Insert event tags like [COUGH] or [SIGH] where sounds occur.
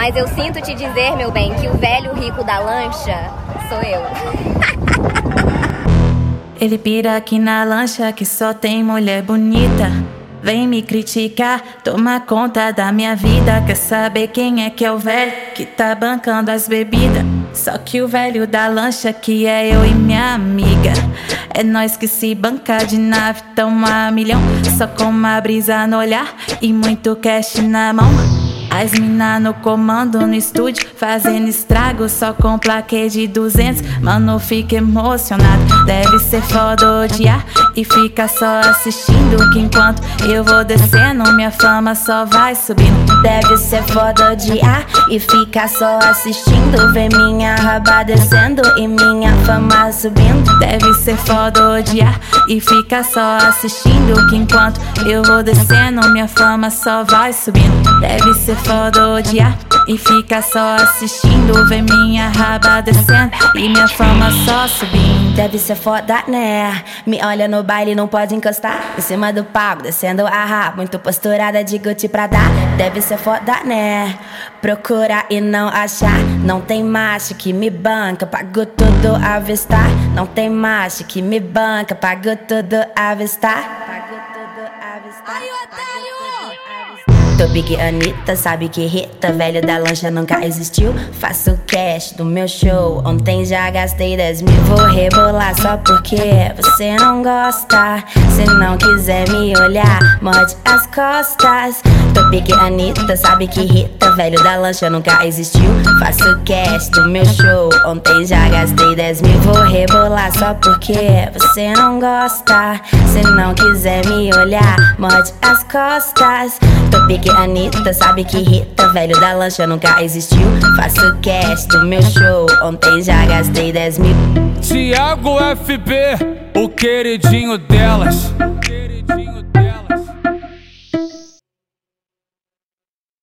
Mas eu sinto te dizer, meu bem, que o velho rico da lancha sou eu. [LAUGHS] Ele pira aqui na lancha que só tem mulher bonita. Vem me criticar, toma conta da minha vida. Quer saber quem é que é o velho que tá bancando as bebidas? Só que o velho da lancha que é eu e minha amiga. É nós que se banca de nave, toma milhão. Só com uma brisa no olhar e muito cash na mão. As mina no comando no estúdio, fazendo estrago só com plaquê de 200. Mano, fica emocionado, deve ser foda odiar e fica só assistindo. Que enquanto eu vou descendo, minha fama só vai subindo. Deve ser foda odiar e fica só assistindo. Ver minha raba descendo e minha fama subindo. Deve ser foda odiar e fica só assistindo. Que enquanto eu vou descendo, minha fama só vai subindo. Deve ser foda odiar e fica só assistindo. Vê minha raba descendo e minha fama só subindo. Deve ser foda, né? Me olha no baile, não pode encostar. Em cima do palco, descendo a raba. Muito posturada Gucci pra dar. Deve ser foda, né? Procurar e não achar. Não tem macho que me banca, pago tudo avistar. Não tem macho que me banca, pago tudo a avistar. Pago tudo. Ai, otário! Tô Big Anitta, sabe que irrita Velho da lancha nunca existiu. Faço cash do meu show Ontem já gastei 10 mil. Vou rebolar só porque você não gosta. Se não quiser me olhar, morde as costas. Tô Big Anitta, sabe que irrita Velho da lancha nunca existiu. Faço cash do meu show Ontem já gastei 10 mil. Vou rebolar só porque você não gosta. Se não quiser me olhar, morde as costas. Tô Big Anitta, sabe que irrita Velho da lancha nunca existiu. Faço cash do meu show Ontem já gastei 10 mil. Tiago FB, o queridinho delas